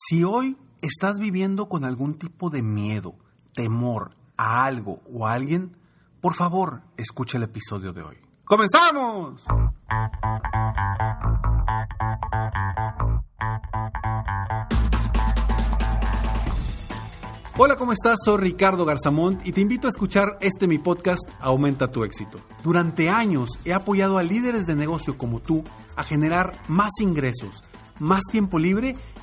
Si hoy estás viviendo con algún tipo de miedo, temor a algo o a alguien, por favor, escucha el episodio de hoy. ¡Comenzamos! Hola, ¿cómo estás? Soy Ricardo Garzamont y te invito a escuchar este mi podcast Aumenta tu éxito. Durante años he apoyado a líderes de negocio como tú a generar más ingresos, más tiempo libre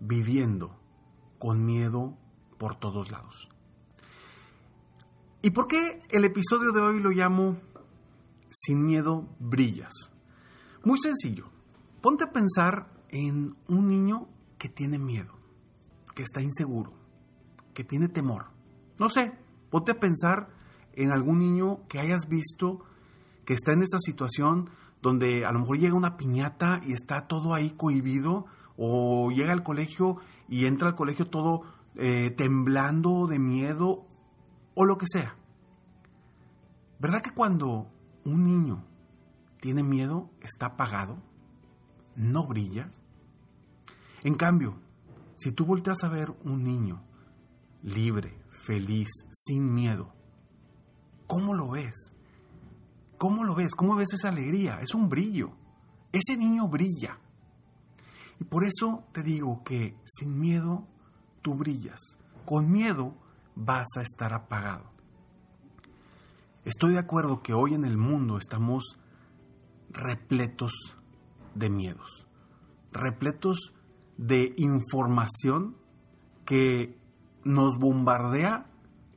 viviendo con miedo por todos lados. ¿Y por qué el episodio de hoy lo llamo Sin miedo brillas? Muy sencillo. Ponte a pensar en un niño que tiene miedo, que está inseguro, que tiene temor. No sé, ponte a pensar en algún niño que hayas visto que está en esa situación donde a lo mejor llega una piñata y está todo ahí cohibido o llega al colegio y entra al colegio todo eh, temblando de miedo o lo que sea. ¿Verdad que cuando un niño tiene miedo está apagado? ¿No brilla? En cambio, si tú volteas a ver un niño libre, feliz, sin miedo, ¿cómo lo ves? ¿Cómo lo ves? ¿Cómo ves esa alegría? Es un brillo. Ese niño brilla. Y por eso te digo que sin miedo tú brillas. Con miedo vas a estar apagado. Estoy de acuerdo que hoy en el mundo estamos repletos de miedos, repletos de información que nos bombardea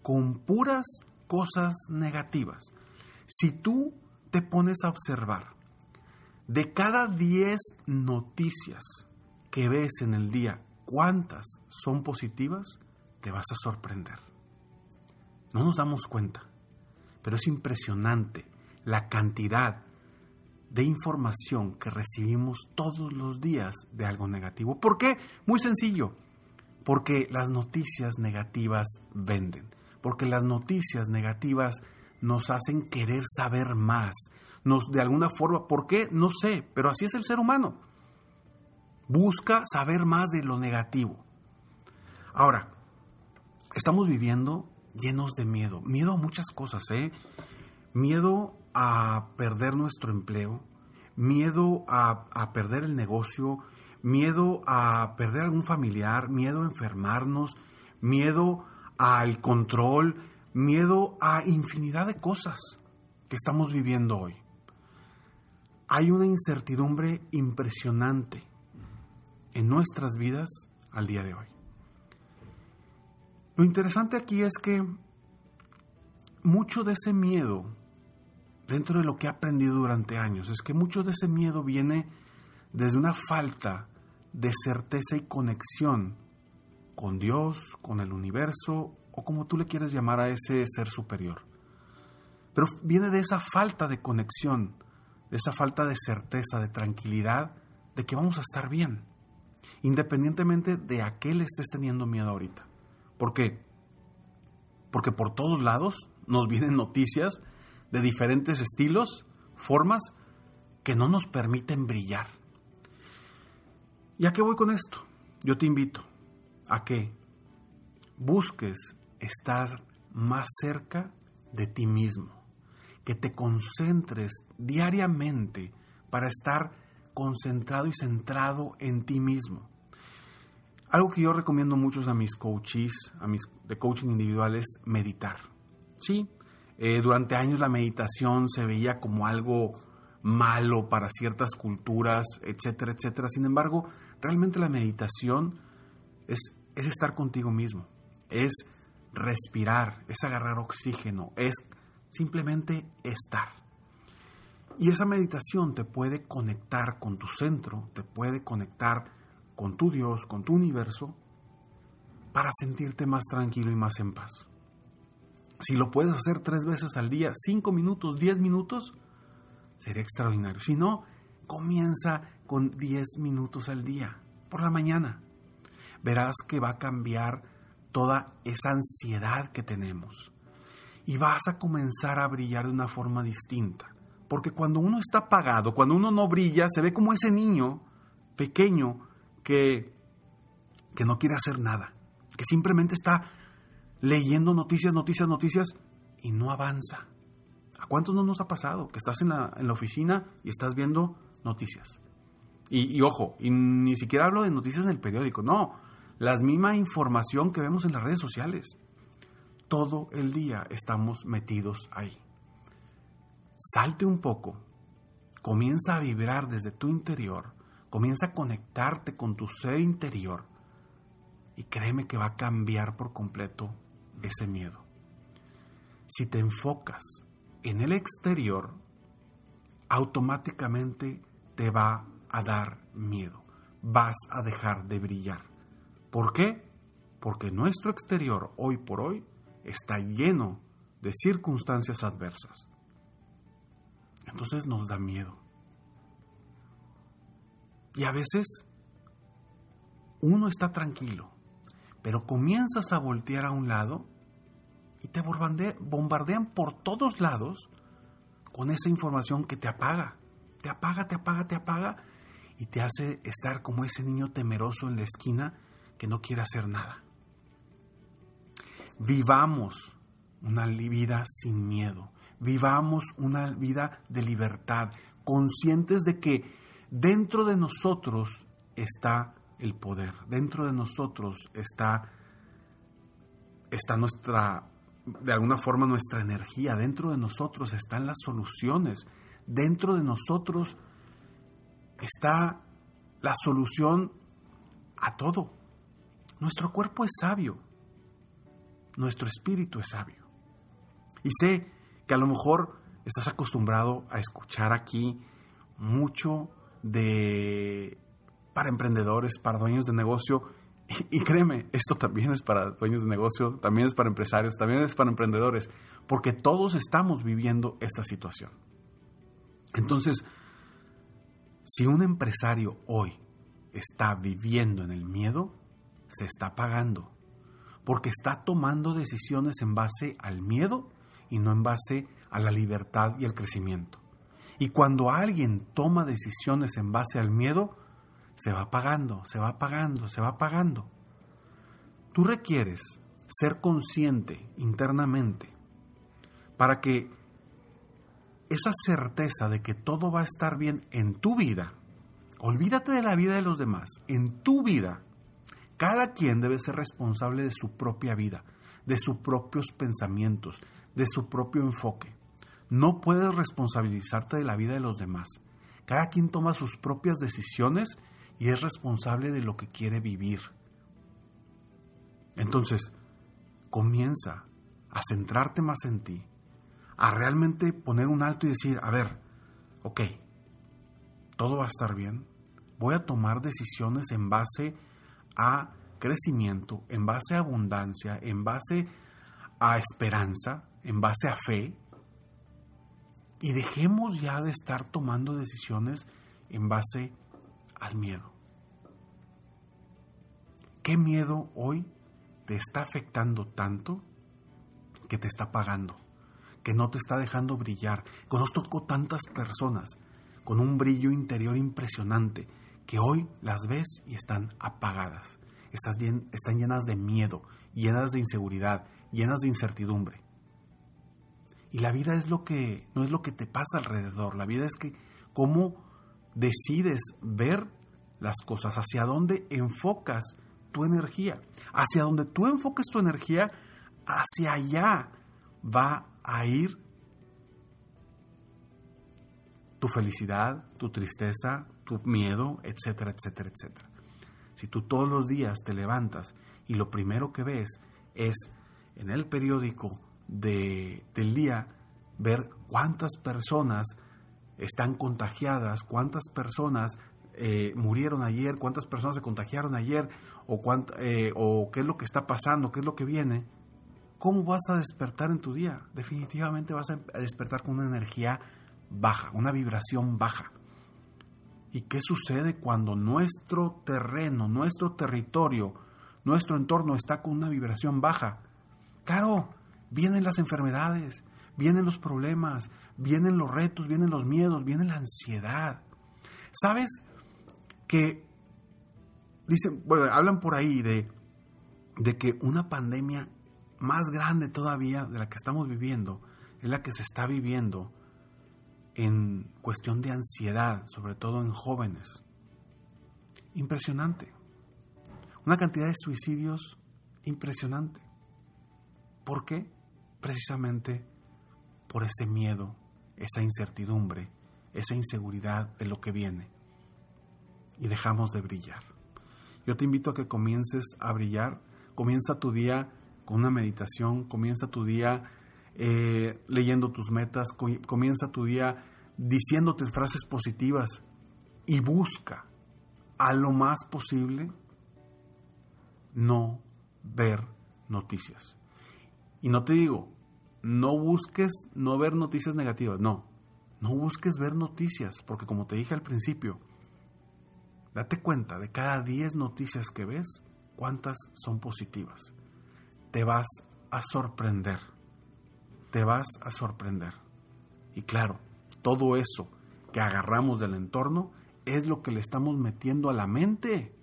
con puras cosas negativas. Si tú te pones a observar, de cada 10 noticias que ves en el día, ¿cuántas son positivas? Te vas a sorprender. No nos damos cuenta, pero es impresionante la cantidad de información que recibimos todos los días de algo negativo. ¿Por qué? Muy sencillo. Porque las noticias negativas venden. Porque las noticias negativas nos hacen querer saber más. Nos, de alguna forma, ¿por qué? No sé, pero así es el ser humano. Busca saber más de lo negativo. Ahora, estamos viviendo llenos de miedo. Miedo a muchas cosas, ¿eh? Miedo a perder nuestro empleo, miedo a, perder el negocio, miedo a perder algún familiar, miedo a enfermarnos, miedo al control, miedo a infinidad de cosas que estamos viviendo hoy. Hay una incertidumbre impresionante en nuestras vidas al día de hoy. Lo interesante aquí es que mucho de ese miedo dentro de lo que he aprendido durante años, es que mucho de ese miedo viene desde una falta de certeza y conexión con Dios, con el universo o como tú le quieres llamar a ese ser superior. Pero viene de esa falta de conexión, de esa falta de certeza, de tranquilidad, de que vamos a estar bien, independientemente de a qué le estés teniendo miedo ahorita. ¿Por qué? Porque por todos lados nos vienen noticias de diferentes estilos, formas, que no nos permiten brillar. ¿Y a qué voy con esto? Yo te invito a que busques estar más cerca de ti mismo, que te concentres diariamente para estar concentrado y centrado en ti mismo. Algo que yo recomiendo mucho a mis coaches, a mis de coaching individual es meditar. Sí, eh, durante años la meditación se veía como algo malo para ciertas culturas, etcétera, etcétera. Sin embargo, realmente la meditación es, es estar contigo mismo, es respirar, es agarrar oxígeno, es simplemente estar. Y esa meditación te puede conectar con tu centro, te puede conectar con tu Dios, con tu universo, para sentirte más tranquilo y más en paz. Si lo puedes hacer tres veces al día, cinco minutos, diez minutos, sería extraordinario. Si no, comienza con diez minutos al día, por la mañana. Verás que va a cambiar toda esa ansiedad que tenemos. Y vas a comenzar a brillar de una forma distinta. Porque cuando uno está apagado, cuando uno no brilla, se ve como ese niño pequeño que, que no quiere hacer nada, que simplemente está leyendo noticias, noticias, noticias y no avanza. ¿A cuántos no nos ha pasado? Que estás en la, en la oficina y estás viendo noticias. Y, y, ojo, y ni siquiera hablo de noticias en el periódico, no, la misma información que vemos en las redes sociales. Todo el día estamos metidos ahí. Salte un poco, comienza a vibrar desde tu interior, comienza a conectarte con tu ser interior y créeme que va a cambiar por completo ese miedo. Si te enfocas en el exterior, automáticamente te va a dar miedo. Vas a dejar de brillar. ¿Por qué? Porque nuestro exterior hoy por hoy está lleno de circunstancias adversas. Entonces nos da miedo. Y a veces uno está tranquilo, pero comienzas a voltear a un lado y te bombardean por todos lados con esa información que te apaga, te apaga, te apaga, te apaga y te hace estar como ese niño temeroso en la esquina que no quiere hacer nada. Vivamos una vida sin miedo, vivamos una vida de libertad, conscientes de que dentro de nosotros está el poder, dentro de nosotros está, está nuestra, de alguna forma nuestra energía, dentro de nosotros están las soluciones, dentro de nosotros está la solución a todo. Nuestro cuerpo es sabio, nuestro espíritu es sabio. Y sé que a lo mejor estás acostumbrado a escuchar aquí mucho de para emprendedores, para dueños de negocio. Y, créeme, esto también es para dueños de negocio, también es para empresarios, también es para emprendedores, porque todos estamos viviendo esta situación. Entonces, si un empresario hoy está viviendo en el miedo, se está pagando, porque está tomando decisiones en base al miedo y no en base a la libertad y el crecimiento. Y cuando alguien toma decisiones en base al miedo, se va pagando, se va pagando, se va pagando. Tú requieres ser consciente internamente para que esa certeza de que todo va a estar bien en tu vida, olvídate de la vida de los demás, en tu vida, cada quien debe ser responsable de su propia vida, de sus propios pensamientos, de su propio enfoque. No puedes responsabilizarte de la vida de los demás. Cada quien toma sus propias decisiones y es responsable de lo que quiere vivir. Entonces, comienza a centrarte más en ti, a realmente poner un alto y decir, a ver, ok, todo va a estar bien, voy a tomar decisiones en base a crecimiento, en base a abundancia, en base a esperanza, en base a fe, y dejemos ya de estar tomando decisiones en base al miedo. ¿Qué miedo hoy te está afectando tanto que te está pagando? Que no te está dejando brillar. Conozco tantas personas con un brillo interior impresionante que hoy las ves y están apagadas. Están llenas de miedo, llenas de inseguridad, llenas de incertidumbre. Y la vida es lo que, no es lo que te pasa alrededor, la vida es que cómo decides ver las cosas, hacia dónde enfocas tu energía. Hacia donde tú enfoques tu energía, hacia allá va a ir tu felicidad, tu tristeza, tu miedo, etcétera, etcétera, etcétera. Si tú todos los días te levantas y lo primero que ves es en el periódico del día ver cuántas personas están contagiadas, cuántas personas eh, murieron ayer, cuántas personas se contagiaron ayer, o, eh, o qué es lo que está pasando, qué es lo que viene, ¿cómo vas a despertar en tu día? Definitivamente vas a despertar con una energía baja, una vibración baja. ¿Y qué sucede cuando nuestro terreno, nuestro territorio, nuestro entorno está con una vibración baja? Claro, vienen las enfermedades, vienen los problemas, vienen los retos, vienen los miedos, viene la ansiedad. ¿Sabes que dicen, bueno, hablan por ahí de, de que una pandemia más grande todavía de la que estamos viviendo es la que se está viviendo en cuestión de ansiedad, sobre todo en jóvenes. Impresionante. Una cantidad de suicidios impresionante. ¿Por qué? Precisamente por ese miedo, esa incertidumbre, esa inseguridad de lo que viene. Y dejamos de brillar. Yo te invito a que comiences a brillar. Comienza tu día con una meditación, comienza tu día eh, leyendo tus metas, comienza tu día diciéndote frases positivas y busca a lo más posible no ver noticias. Y no te digo, no busques no ver noticias negativas, no, no busques ver noticias, porque como te dije al principio, date cuenta de cada 10 noticias que ves, cuántas son positivas. Te vas a sorprender te vas a sorprender. Y claro, todo eso que agarramos del entorno es lo que le estamos metiendo a la mente.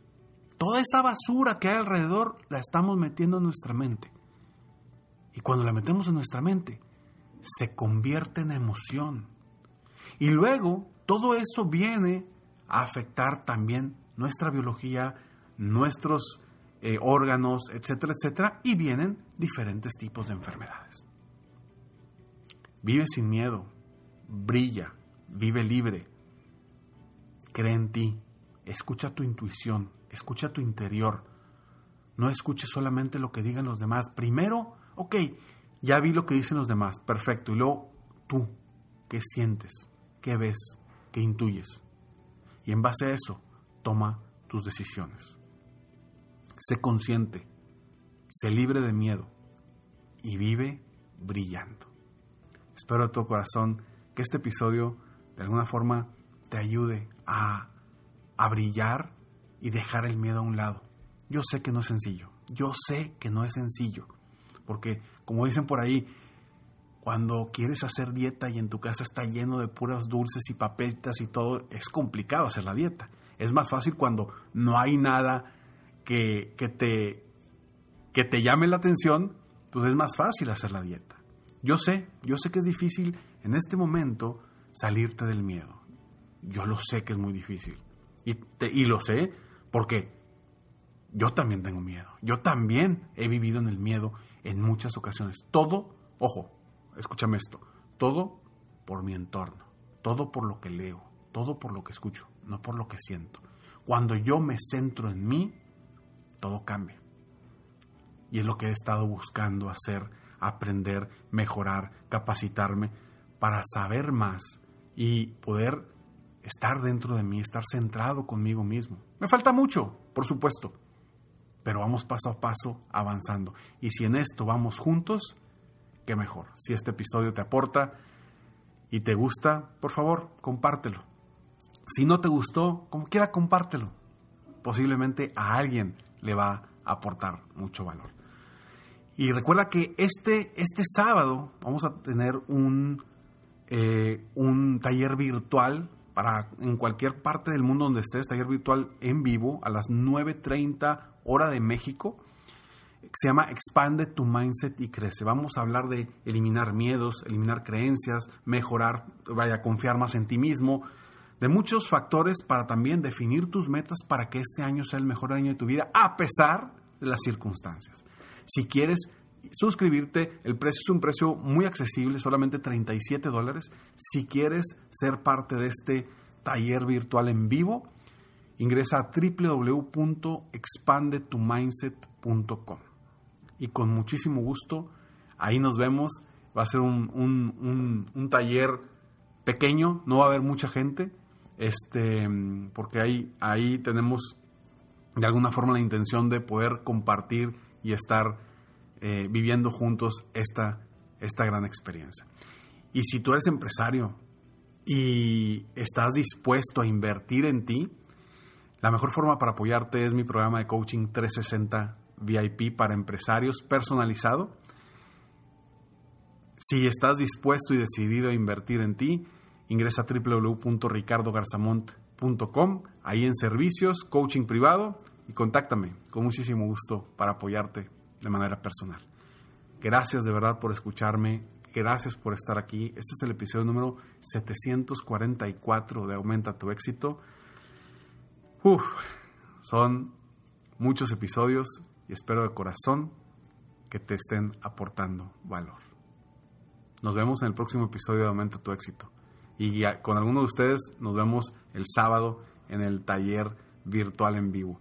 Toda esa basura que hay alrededor la estamos metiendo en nuestra mente. Y cuando la metemos en nuestra mente, se convierte en emoción. Y luego todo eso viene a afectar también nuestra biología, nuestros eh, órganos, etcétera, etcétera, y vienen diferentes tipos de enfermedades. Vive sin miedo, brilla, vive libre, cree en ti, escucha tu intuición, escucha tu interior. No escuches solamente lo que digan los demás. Primero, ok, ya vi lo que dicen los demás, perfecto. Y luego tú, ¿qué sientes? ¿Qué ves? ¿Qué intuyes? Y en base a eso, toma tus decisiones. Sé consciente, sé libre de miedo y vive brillando. Espero de todo corazón que este episodio de alguna forma te ayude a, a brillar y dejar el miedo a un lado. Yo sé que no es sencillo, yo sé que no es sencillo, porque como dicen por ahí, cuando quieres hacer dieta y en tu casa está lleno de puros dulces y papetas y todo, es complicado hacer la dieta. Es más fácil cuando no hay nada que, que, te, que te llame la atención, pues es más fácil hacer la dieta. Yo sé, yo sé que es difícil en este momento salirte del miedo. Yo lo sé que es muy difícil. Y, y lo sé porque yo también tengo miedo. Yo también he vivido en el miedo en muchas ocasiones. Todo, ojo, escúchame esto, todo por mi entorno, todo por lo que leo, todo por lo que escucho, no por lo que siento. Cuando yo me centro en mí, todo cambia. Y es lo que he estado buscando hacer aprender, mejorar, capacitarme para saber más y poder estar dentro de mí, estar centrado conmigo mismo. Me falta mucho, por supuesto, pero vamos paso a paso avanzando. Y si en esto vamos juntos, qué mejor. Si este episodio te aporta y te gusta, por favor, compártelo. Si no te gustó, como quiera, compártelo. Posiblemente a alguien le va a aportar mucho valor. Y recuerda que este, este sábado vamos a tener un, eh, un taller virtual para en cualquier parte del mundo donde estés, taller virtual en vivo a las 9.30 hora de México. Se llama Expande tu Mindset y Crece. Vamos a hablar de eliminar miedos, eliminar creencias, mejorar, vaya, confiar más en ti mismo, de muchos factores para también definir tus metas para que este año sea el mejor año de tu vida, a pesar de las circunstancias. Si quieres suscribirte, el precio es un precio muy accesible, solamente 37 dólares. Si quieres ser parte de este taller virtual en vivo, ingresa a www.expandetumindset.com. Y con muchísimo gusto, ahí nos vemos. Va a ser un, un taller pequeño, no va a haber mucha gente. este, porque ahí, ahí tenemos de alguna forma la intención de poder compartir y estar eh, viviendo juntos esta, esta gran experiencia. Y si tú eres empresario y estás dispuesto a invertir en ti, la mejor forma para apoyarte es mi programa de coaching 360 VIP para empresarios personalizado. Si estás dispuesto y decidido a invertir en ti, ingresa a www.ricardogarzamont.com, ahí en servicios, coaching privado y contáctame con muchísimo gusto para apoyarte de manera personal. Gracias de verdad por escucharme, gracias por estar aquí. Este es el episodio número 744 de Aumenta tu éxito. Uf, son muchos episodios y espero de corazón que te estén aportando valor. Nos vemos en el próximo episodio de Aumenta tu éxito. Y con algunos de ustedes nos vemos el sábado en el taller virtual en vivo.